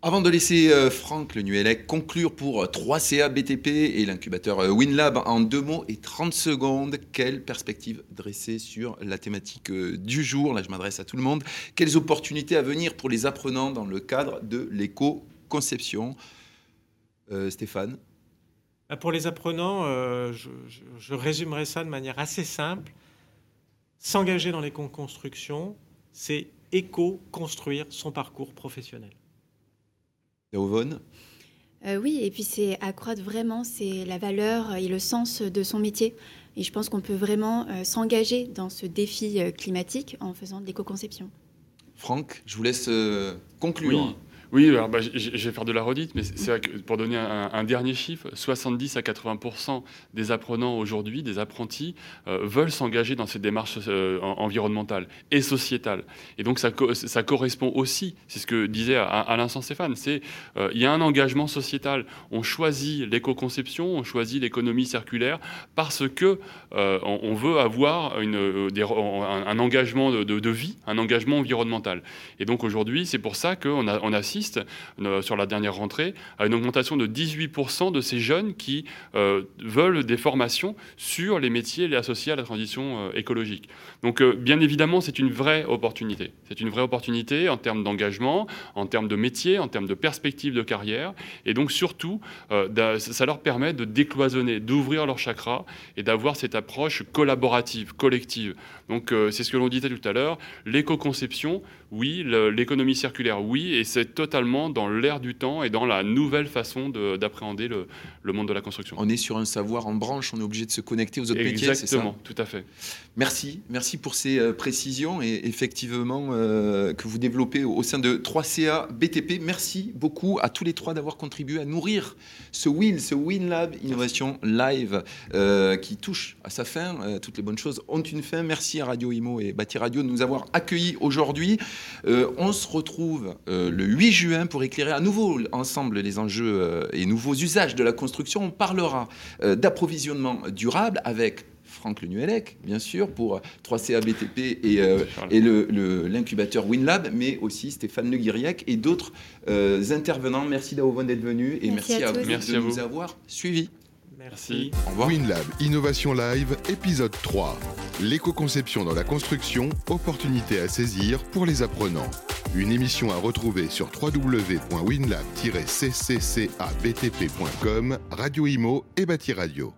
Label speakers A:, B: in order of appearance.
A: Avant de laisser euh, Franck Le Nuellec conclure pour 3CA BTP et l'incubateur euh, WinLab en deux mots et 30 secondes, quelle perspective dresser sur la thématique euh, du jour? Là, je m'adresse à tout le monde. Quelles opportunités à venir pour les apprenants dans le cadre de l'éco-conception? Stéphane?
B: Bah, Pour les apprenants, je, je, résumerai ça de manière assez simple. S'engager dans l'éco-construction, c'est éco-construire son parcours professionnel.
C: Euh, oui, et puis c'est accroître vraiment c'est la valeur et le sens de son métier. Et je pense qu'on peut vraiment euh, s'engager dans ce défi euh, climatique en faisant de l'éco-conception.
A: Franck, je vous laisse conclure.
D: Oui, alors bah, je vais faire de la redite, mais pour donner un, dernier chiffre, 70 à 80 des apprenants aujourd'hui, des apprentis, euh, veulent s'engager dans ces démarches euh, environnementales et sociétales. Et donc ça, correspond aussi, c'est ce que disait à, l'instant Stéphane, c'est euh, il y a un engagement sociétal. On choisit l'éco-conception, on choisit l'économie circulaire parce que on, veut avoir une, un, engagement de, de, vie, un engagement environnemental. Et donc aujourd'hui, c'est pour ça qu'on a, on euh, sur la dernière rentrée à une augmentation de 18% de ces jeunes qui euh, veulent des formations sur les métiers associés à la transition euh, écologique. Donc bien évidemment, c'est une vraie opportunité. C'est une vraie opportunité en termes d'engagement, en termes de métier, en termes de perspectives de carrière. Et donc surtout, ça leur permet de décloisonner, d'ouvrir leur chakra et d'avoir cette approche collaborative, collective. Donc c'est ce que l'on disait tout à l'heure, l'éco-conception, oui, l'économie circulaire, oui, et c'est totalement dans l'air du temps et dans la nouvelle façon d'appréhender le, monde de la construction.
A: On est sur un savoir en branche, on est obligé de se connecter aux autres
D: métiers, Exactement, tout à fait.
A: Merci, merci pour ces euh, précisions et effectivement euh, que vous développez au sein de 3CA BTP. Merci beaucoup à tous les trois d'avoir contribué à nourrir ce WIN, ce WinLab Innovation Live euh, qui touche à sa fin. toutes les bonnes choses ont une fin. Merci à Radio Imo et Bâti Radio de nous avoir accueillis aujourd'hui. on se retrouve le 8 juin pour éclairer à nouveau ensemble les enjeux et nouveaux usages de la construction. On parlera d'approvisionnement durable avec Franck Lenuelec, bien sûr, pour 3CA BTP et, euh, et l'incubateur WinLab, mais aussi Stéphane Le et d'autres euh, intervenants. Merci Daovon d'être venu et merci, à, vous de nous avoir suivis.
B: Merci.
A: Au revoir.
E: WinLab Innovation Live, épisode 3. L'éco-conception dans la construction, opportunité à saisir pour les apprenants. Une émission à retrouver sur www.winlab-cccabtp.com, Radio Imo et Bâti Radio.